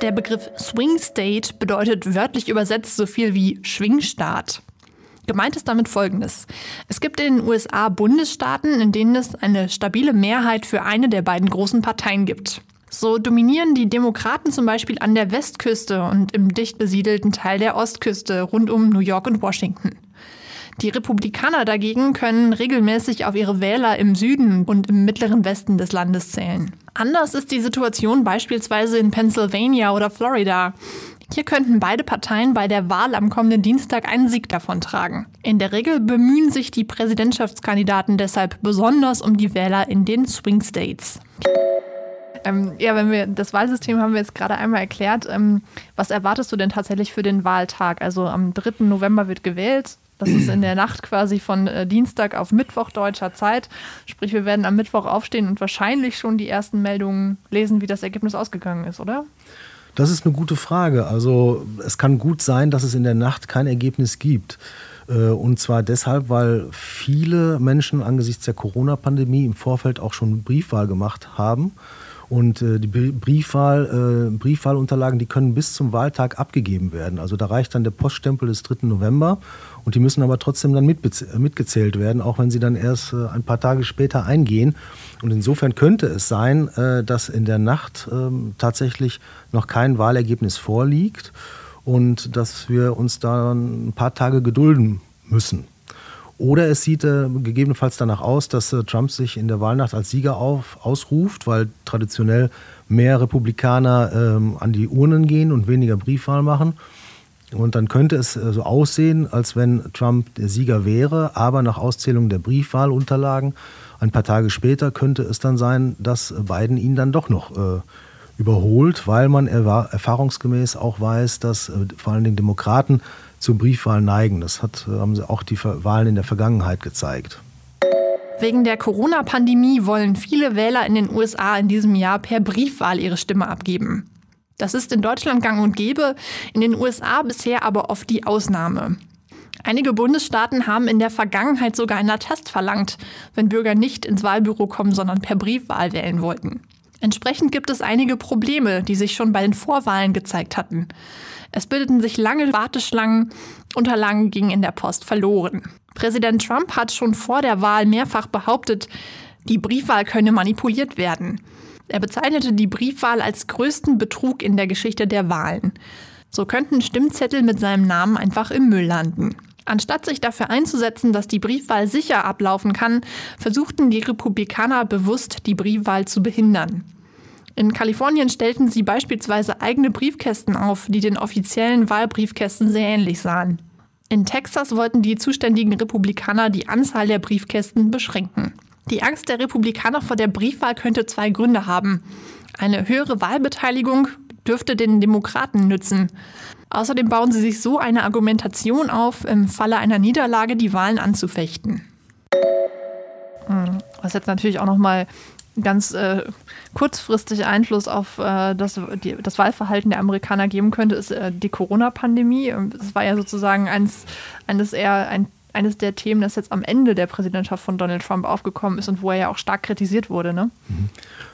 S2: Der Begriff Swing State bedeutet wörtlich übersetzt so viel wie Schwingstaat. Gemeint ist damit Folgendes. Es gibt in den USA Bundesstaaten, in denen es eine stabile Mehrheit für eine der beiden großen Parteien gibt. So dominieren die Demokraten zum Beispiel an der Westküste und im dicht besiedelten Teil der Ostküste rund um New York und Washington. Die Republikaner dagegen können regelmäßig auf ihre Wähler im Süden und im mittleren Westen des Landes zählen. Anders ist die Situation beispielsweise in Pennsylvania oder Florida. Hier könnten beide Parteien bei der Wahl am kommenden Dienstag einen Sieg davontragen. In der Regel bemühen sich die Präsidentschaftskandidaten deshalb besonders um die Wähler in den Swing States. Ähm, ja, wenn wir das Wahlsystem haben wir jetzt gerade einmal erklärt. Ähm, was erwartest du denn tatsächlich für den Wahltag? Also am 3. November wird gewählt. Das ist in der Nacht quasi von äh, Dienstag auf Mittwoch deutscher Zeit. Sprich, wir werden am Mittwoch aufstehen und wahrscheinlich schon die ersten Meldungen lesen, wie das Ergebnis ausgegangen ist, oder?
S3: Das ist eine gute Frage. Also es kann gut sein, dass es in der Nacht kein Ergebnis gibt. Äh, und zwar deshalb, weil viele Menschen angesichts der Corona-Pandemie im Vorfeld auch schon Briefwahl gemacht haben. Und äh, die Briefwahl, äh, Briefwahlunterlagen, die können bis zum Wahltag abgegeben werden. Also da reicht dann der Poststempel des 3. November und die müssen aber trotzdem dann mitgezählt werden, auch wenn sie dann erst äh, ein paar Tage später eingehen. Und insofern könnte es sein, äh, dass in der Nacht ähm, tatsächlich noch kein Wahlergebnis vorliegt und dass wir uns da ein paar Tage gedulden müssen. Oder es sieht äh, gegebenenfalls danach aus, dass äh, Trump sich in der Wahlnacht als Sieger auf, ausruft, weil traditionell mehr Republikaner ähm, an die Urnen gehen und weniger Briefwahl machen. Und dann könnte es äh, so aussehen, als wenn Trump der Sieger wäre, aber nach Auszählung der Briefwahlunterlagen ein paar Tage später könnte es dann sein, dass Biden ihn dann doch noch äh, überholt, weil man erfahrungsgemäß auch weiß, dass äh, vor allen Dingen Demokraten zur Briefwahl neigen. Das hat, äh, haben auch die Wahlen in der Vergangenheit gezeigt.
S2: Wegen der Corona-Pandemie wollen viele Wähler in den USA in diesem Jahr per Briefwahl ihre Stimme abgeben. Das ist in Deutschland gang und gäbe, in den USA bisher aber oft die Ausnahme. Einige Bundesstaaten haben in der Vergangenheit sogar einen Attest verlangt, wenn Bürger nicht ins Wahlbüro kommen, sondern per Briefwahl wählen wollten. Entsprechend gibt es einige Probleme, die sich schon bei den Vorwahlen gezeigt hatten. Es bildeten sich lange Warteschlangen, Unterlagen gingen in der Post verloren. Präsident Trump hat schon vor der Wahl mehrfach behauptet, die Briefwahl könne manipuliert werden. Er bezeichnete die Briefwahl als größten Betrug in der Geschichte der Wahlen. So könnten Stimmzettel mit seinem Namen einfach im Müll landen. Anstatt sich dafür einzusetzen, dass die Briefwahl sicher ablaufen kann, versuchten die Republikaner bewusst, die Briefwahl zu behindern. In Kalifornien stellten sie beispielsweise eigene Briefkästen auf, die den offiziellen Wahlbriefkästen sehr ähnlich sahen. In Texas wollten die zuständigen Republikaner die Anzahl der Briefkästen beschränken. Die Angst der Republikaner vor der Briefwahl könnte zwei Gründe haben. Eine höhere Wahlbeteiligung dürfte den Demokraten nützen. Außerdem bauen sie sich so eine Argumentation auf, im Falle einer Niederlage die Wahlen anzufechten. Hm, was jetzt natürlich auch nochmal ganz äh, kurzfristig Einfluss auf äh, das, die, das Wahlverhalten der Amerikaner geben könnte, ist äh, die Corona-Pandemie. Das war ja sozusagen eines, eines eher ein eines der Themen, das jetzt am Ende der Präsidentschaft von Donald Trump aufgekommen ist und wo er ja auch stark kritisiert wurde. Ne?
S3: Mhm.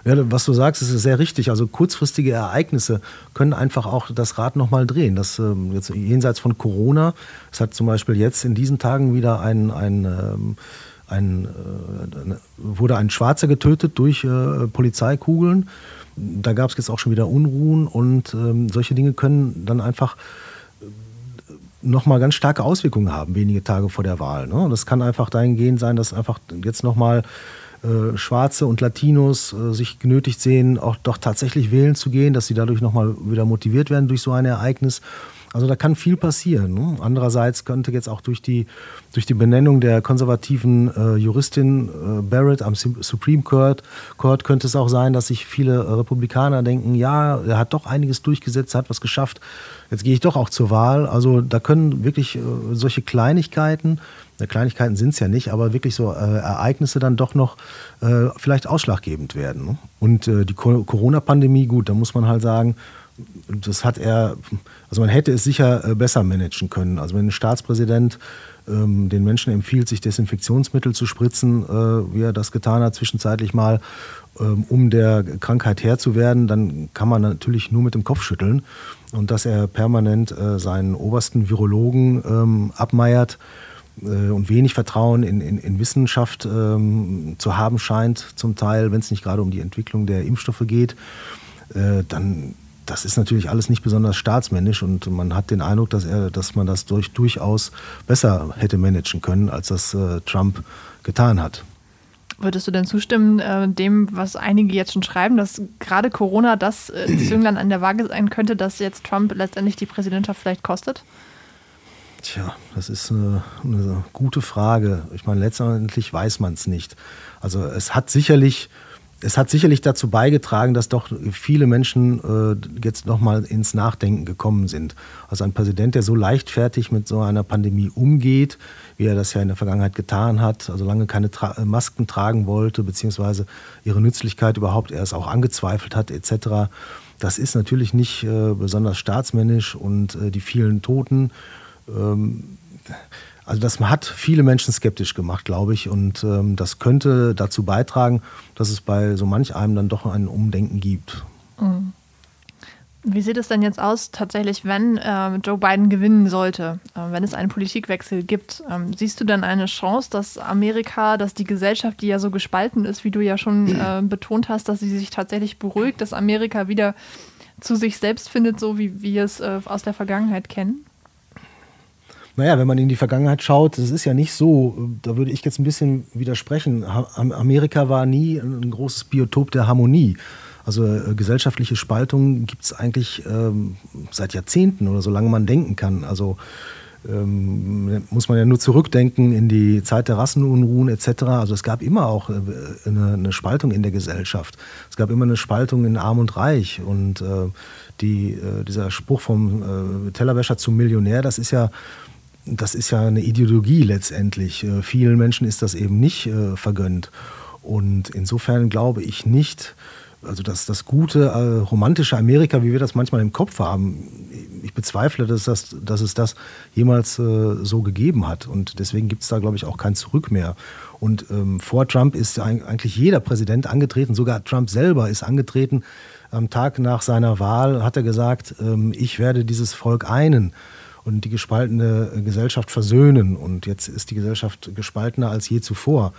S3: Ja, was du sagst, ist sehr richtig. Also kurzfristige Ereignisse können einfach auch das Rad nochmal drehen. Das ähm, jetzt jenseits von Corona, es hat zum Beispiel jetzt in diesen Tagen wieder ein, ein ähm, ein, äh, wurde ein Schwarzer getötet durch äh, Polizeikugeln. Da gab es jetzt auch schon wieder Unruhen und ähm, solche Dinge können dann einfach nochmal ganz starke Auswirkungen haben, wenige Tage vor der Wahl. Ne? Das kann einfach dahingehend sein, dass einfach jetzt nochmal äh, Schwarze und Latinos äh, sich genötigt sehen, auch doch tatsächlich wählen zu gehen, dass sie dadurch nochmal wieder motiviert werden durch so ein Ereignis. Also da kann viel passieren. Ne? Andererseits könnte jetzt auch durch die, durch die Benennung der konservativen äh, Juristin äh, Barrett am Supreme Court, Court könnte es auch sein, dass sich viele äh, Republikaner denken, ja, er hat doch einiges durchgesetzt, hat was geschafft, jetzt gehe ich doch auch zur Wahl. Also da können wirklich äh, solche Kleinigkeiten, äh, Kleinigkeiten sind es ja nicht, aber wirklich so äh, Ereignisse dann doch noch vielleicht ausschlaggebend werden. Ne? Und die Corona-Pandemie, gut, da muss man halt sagen, das hat er, also man hätte es sicher äh, besser managen können. Also wenn ein Staatspräsident ähm, den Menschen empfiehlt, sich Desinfektionsmittel zu spritzen, äh, wie er das getan hat zwischenzeitlich mal, ähm, um der Krankheit Herr zu werden, dann kann man natürlich nur mit dem Kopf schütteln. Und dass er permanent äh, seinen obersten Virologen ähm, abmeiert, äh, und wenig Vertrauen in, in, in Wissenschaft ähm, zu haben scheint, zum Teil, wenn es nicht gerade um die Entwicklung der Impfstoffe geht, äh, dann das ist natürlich alles nicht besonders staatsmännisch und man hat den Eindruck, dass, er, dass man das durch, durchaus besser hätte managen können, als das äh, Trump getan hat.
S2: Würdest du denn zustimmen, äh, dem, was einige jetzt schon schreiben, dass gerade Corona das äh, Zünglein an der Waage sein könnte, dass jetzt Trump letztendlich die Präsidentschaft vielleicht kostet?
S3: Tja, das ist eine, eine gute Frage. Ich meine, letztendlich weiß man es nicht. Also es hat sicherlich es hat sicherlich dazu beigetragen, dass doch viele Menschen äh, jetzt nochmal ins Nachdenken gekommen sind. Also ein Präsident, der so leichtfertig mit so einer Pandemie umgeht, wie er das ja in der Vergangenheit getan hat, also lange keine Tra äh, Masken tragen wollte, beziehungsweise ihre Nützlichkeit überhaupt erst auch angezweifelt hat, etc. Das ist natürlich nicht äh, besonders staatsmännisch und äh, die vielen Toten. Ähm, also das hat viele Menschen skeptisch gemacht, glaube ich. Und ähm, das könnte dazu beitragen, dass es bei so manch einem dann doch ein Umdenken gibt. Mhm.
S2: Wie sieht es denn jetzt aus, tatsächlich, wenn äh, Joe Biden gewinnen sollte, äh, wenn es einen Politikwechsel gibt? Ähm, siehst du dann eine Chance, dass Amerika, dass die Gesellschaft, die ja so gespalten ist, wie du ja schon äh, betont hast, dass sie sich tatsächlich beruhigt, dass Amerika wieder zu sich selbst findet, so wie wir es äh, aus der Vergangenheit kennen?
S3: Naja, wenn man in die Vergangenheit schaut, das ist ja nicht so, da würde ich jetzt ein bisschen widersprechen. Amerika war nie ein großes Biotop der Harmonie. Also äh, gesellschaftliche Spaltung gibt es eigentlich ähm, seit Jahrzehnten oder solange man denken kann. Also ähm, muss man ja nur zurückdenken in die Zeit der Rassenunruhen etc. Also es gab immer auch äh, eine, eine, Spaltung in der Gesellschaft. Es gab immer eine Spaltung in Arm und Reich. Und äh, die, äh, dieser Spruch vom äh, Tellerwäscher zum Millionär, das ist ja das ist ja eine Ideologie letztendlich. Äh, vielen Menschen ist das eben nicht äh, vergönnt. Und insofern glaube ich nicht, also dass das gute, äh, romantische Amerika, wie wir das manchmal im Kopf haben, ich bezweifle, dass, das, dass es das jemals so gegeben hat. Und deswegen gibt es da, glaube ich, auch kein Zurück mehr. Und ähm, vor Trump ist eigentlich jeder Präsident angetreten, sogar Trump selber ist angetreten. Am Tag nach seiner Wahl hat er gesagt, ähm, ich werde dieses Volk einen und die gespaltene Gesellschaft versöhnen. Und jetzt ist die Gesellschaft gespaltener als je zuvor.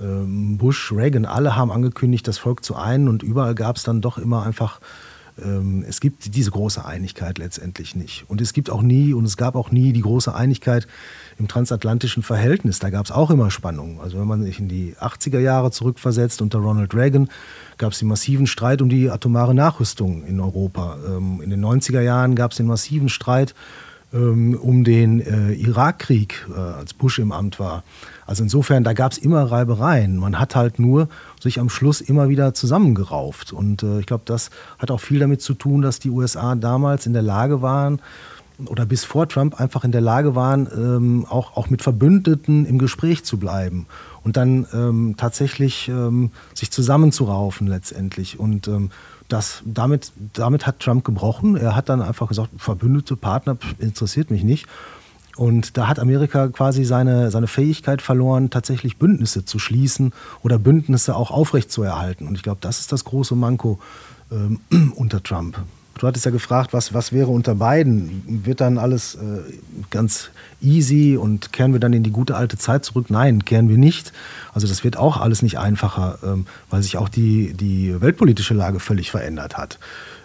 S3: Ähm, Bush, Reagan, alle haben angekündigt, das Volk zu einen und überall gab es dann doch immer einfach, ähm, es gibt diese große Einigkeit letztendlich nicht. Und es gibt auch nie und es gab auch nie die große Einigkeit im transatlantischen Verhältnis. Da gab es auch immer Spannungen. Also wenn man sich in die 80er Jahre zurückversetzt unter Ronald Reagan, gab es den massiven Streit um die atomare Nachrüstung in Europa. Ähm, in den 90er Jahren gab es den massiven Streit um den äh, Irakkrieg, äh, als Bush im Amt war. Also insofern, da gab es immer Reibereien. Man hat halt nur sich am Schluss immer wieder zusammengerauft. Und äh, ich glaube, das hat auch viel damit zu tun, dass die USA damals in der Lage waren, oder bis vor Trump einfach in der Lage waren, ähm, auch, auch mit Verbündeten im Gespräch zu bleiben und dann ähm, tatsächlich ähm, sich zusammenzuraufen letztendlich. Und ähm, das, damit, damit hat Trump gebrochen. Er hat dann einfach gesagt, Verbündete, Partner interessiert mich nicht. Und da hat Amerika quasi seine, seine Fähigkeit verloren, tatsächlich Bündnisse zu schließen oder Bündnisse auch aufrechtzuerhalten. Und ich glaube, das ist das große Manko ähm, unter Trump. Du hattest ja gefragt, was, was wäre unter beiden? Wird dann alles äh, ganz easy und kehren wir dann in die gute alte Zeit zurück? Nein, kehren wir nicht. Also das wird auch alles nicht einfacher, ähm, weil sich auch die, die weltpolitische Lage völlig verändert hat.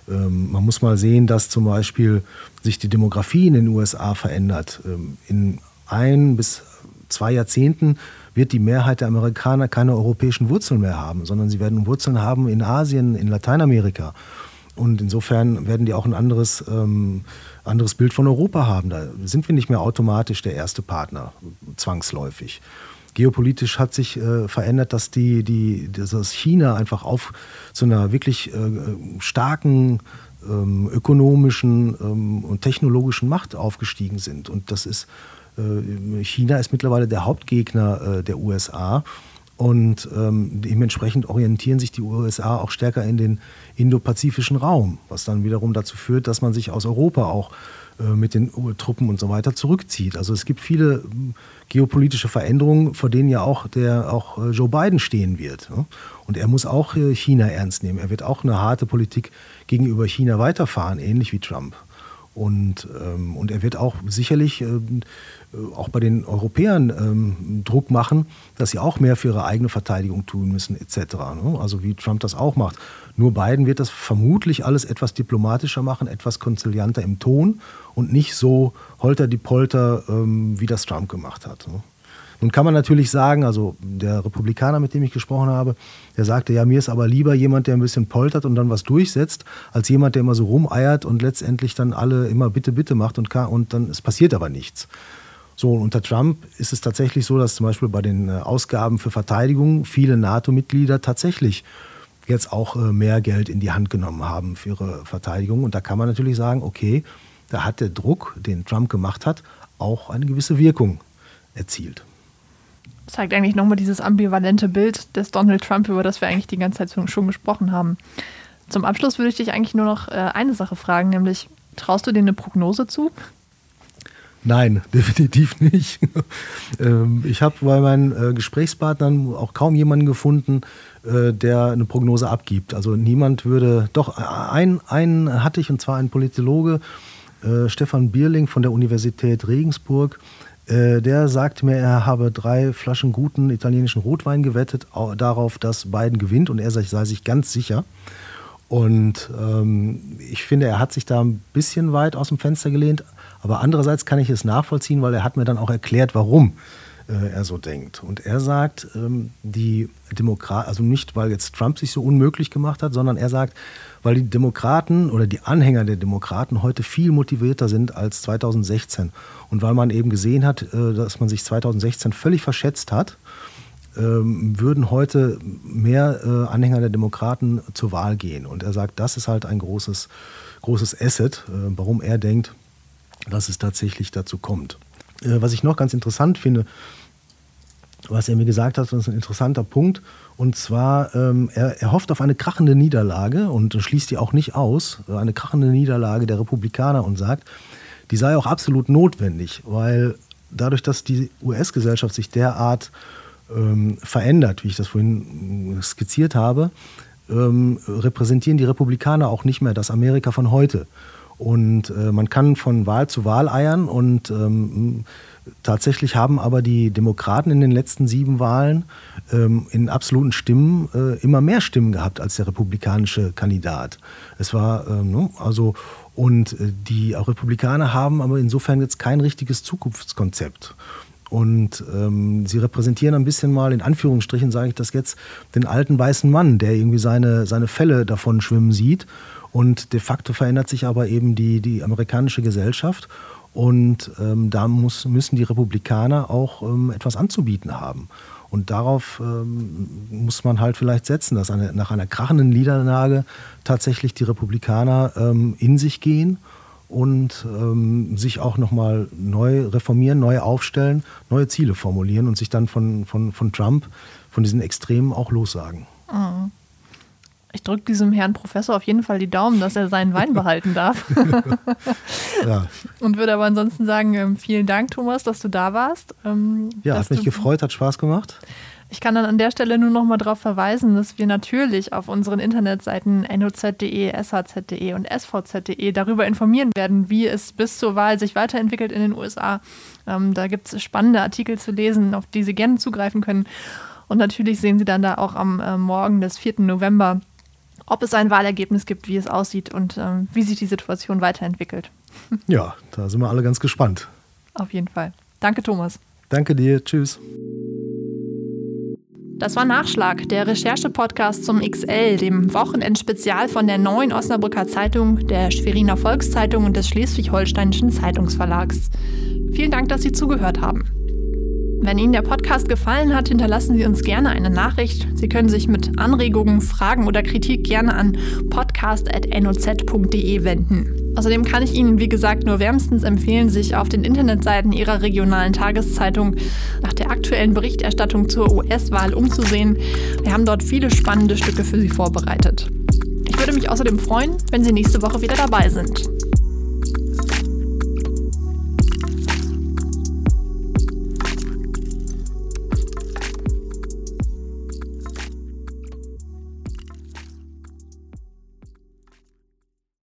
S3: Ähm, man muss mal sehen, dass zum Beispiel sich die Demografie in den USA verändert. Ähm, in ein bis zwei Jahrzehnten wird die Mehrheit der Amerikaner keine europäischen Wurzeln mehr haben, sondern sie werden Wurzeln haben in Asien, in Lateinamerika. Und insofern werden die auch ein anderes, ähm, anderes Bild von Europa haben. Da sind wir nicht mehr automatisch der erste Partner, zwangsläufig. Geopolitisch hat sich äh, verändert, dass, die, die, dass China einfach auf zu einer wirklich äh, starken ähm, ökonomischen ähm, und technologischen Macht aufgestiegen sind. Und das ist, äh, China ist mittlerweile der Hauptgegner äh, der USA. Und ähm, dementsprechend orientieren sich die USA auch stärker in den indopazifischen Raum, was dann wiederum dazu führt, dass man sich aus Europa auch äh, mit den Truppen und so weiter zurückzieht. Also es gibt viele hm, geopolitische Veränderungen, vor denen ja auch der auch äh, Joe Biden stehen wird. Ne? Und er muss auch äh, China ernst nehmen. Er wird auch eine harte Politik gegenüber China weiterfahren, ähnlich wie Trump. Und, ähm, und er wird auch sicherlich ähm, äh, auch bei den Europäern ähm, Druck machen, dass sie auch mehr für ihre eigene Verteidigung tun müssen, etc. Ne? Also wie Trump das auch macht. Nur Biden wird das vermutlich alles etwas diplomatischer machen, etwas konzilianter im Ton und nicht so holter die Polter, ähm, wie das Trump gemacht hat. Ne? Nun kann man natürlich sagen, also der Republikaner, mit dem ich gesprochen habe, der sagte, ja, mir ist aber lieber jemand, der ein bisschen poltert und dann was durchsetzt, als jemand, der immer so rumeiert und letztendlich dann alle immer bitte, bitte macht und, kann, und dann es passiert aber nichts. So, unter Trump ist es tatsächlich so, dass zum Beispiel bei den äh, Ausgaben für Verteidigung viele NATO-Mitglieder tatsächlich jetzt auch äh, mehr Geld in die Hand genommen haben für ihre Verteidigung. Und da kann man natürlich sagen, okay, da hat der Druck, den Trump gemacht hat, auch eine gewisse Wirkung erzielt.
S2: Zeigt eigentlich nochmal dieses ambivalente Bild des Donald Trump, über das wir eigentlich die ganze Zeit schon gesprochen haben. Zum Abschluss würde ich dich eigentlich nur noch äh, eine Sache fragen, nämlich traust du dir eine Prognose zu?
S3: Nein, definitiv nicht. Ähm, ich habe bei meinen äh, Gesprächspartnern auch kaum jemanden gefunden, äh, der eine Prognose abgibt. Also niemand würde, doch, einen, einen hatte ich, und zwar ein Politologe, Stefan Bierling von der Universität Regensburg. Der sagte mir, er habe drei Flaschen guten italienischen Rotwein gewettet darauf, dass Biden gewinnt und er sei sich ganz sicher. Und ähm, ich finde, er hat sich da ein bisschen weit aus dem Fenster gelehnt. Aber andererseits kann ich es nachvollziehen, weil er hat mir dann auch erklärt, warum äh, er so denkt. Und er sagt, ähm, die Demokraten, also nicht, weil jetzt Trump sich so unmöglich gemacht hat, sondern er sagt, weil die Demokraten oder die Anhänger der Demokraten heute viel motivierter sind als 2016. Und weil man eben gesehen hat, äh, dass man sich 2016 völlig verschätzt hat, ähm, würden heute mehr äh, Anhänger der Demokraten zur Wahl gehen. Und er sagt, das ist halt ein großes, großes Asset, äh, warum er denkt, dass es tatsächlich dazu kommt. Was ich noch ganz interessant finde, was er mir gesagt hat, das ist ein interessanter Punkt. Und zwar, ähm, er, er, hofft auf eine krachende Niederlage und schließt die auch nicht aus, eine krachende Niederlage der Republikaner und sagt, die sei auch absolut notwendig, weil dadurch, dass die US-Gesellschaft sich derart ähm, verändert, wie ich das vorhin skizziert habe, ähm, repräsentieren die Republikaner auch nicht mehr das Amerika von heute. Und äh, man kann von Wahl zu Wahl eiern und ähm, tatsächlich haben aber die Demokraten in den letzten sieben Wahlen ähm, in absoluten Stimmen äh, immer mehr Stimmen gehabt als der republikanische Kandidat. Es war äh, ne, also und äh, die Republikaner haben aber insofern jetzt kein richtiges Zukunftskonzept. Und ähm, sie repräsentieren ein bisschen mal, in Anführungsstrichen sage ich das jetzt, den alten weißen Mann, der irgendwie seine, seine Fälle davon schwimmen sieht und de facto verändert sich aber eben die, die amerikanische Gesellschaft. Und ähm, da muss, müssen die Republikaner auch ähm, etwas anzubieten haben. Und darauf ähm, muss man halt vielleicht setzen, dass eine, nach einer krachenden Niederlage tatsächlich die Republikaner ähm, in sich gehen und ähm, sich auch nochmal neu reformieren, neu aufstellen, neue Ziele formulieren und sich dann von, von, von Trump, von diesen Extremen auch lossagen.
S2: Mhm. Ich drücke diesem Herrn Professor auf jeden Fall die Daumen, dass er seinen Wein behalten darf. ja. Und würde aber ansonsten sagen, ähm, vielen Dank, Thomas, dass du da warst.
S3: Ähm, ja, hat mich gefreut, hat Spaß gemacht.
S2: Ich kann dann an der Stelle nur noch mal darauf verweisen, dass wir natürlich auf unseren Internetseiten noz.de, shz.de und svz.de darüber informieren werden, wie es bis zur Wahl sich weiterentwickelt in den USA. Ähm, da gibt es spannende Artikel zu lesen, auf die Sie gerne zugreifen können. Und natürlich sehen Sie dann da auch am äh, Morgen des 4. November, ob es ein Wahlergebnis gibt, wie es aussieht und ähm, wie sich die Situation weiterentwickelt.
S3: Ja, da sind wir alle ganz gespannt.
S2: Auf jeden Fall. Danke, Thomas.
S3: Danke dir. Tschüss.
S2: Das war Nachschlag, der Recherche-Podcast zum XL, dem Wochenendspezial von der Neuen Osnabrücker Zeitung, der Schweriner Volkszeitung und des Schleswig-Holsteinischen Zeitungsverlags. Vielen Dank, dass Sie zugehört haben. Wenn Ihnen der Podcast gefallen hat, hinterlassen Sie uns gerne eine Nachricht. Sie können sich mit Anregungen, Fragen oder Kritik gerne an podcast.noz.de wenden. Außerdem kann ich Ihnen, wie gesagt, nur wärmstens empfehlen, sich auf den Internetseiten Ihrer regionalen Tageszeitung nach der aktuellen Berichterstattung zur US-Wahl umzusehen. Wir haben dort viele spannende Stücke für Sie vorbereitet. Ich würde mich außerdem freuen, wenn Sie nächste Woche wieder dabei sind.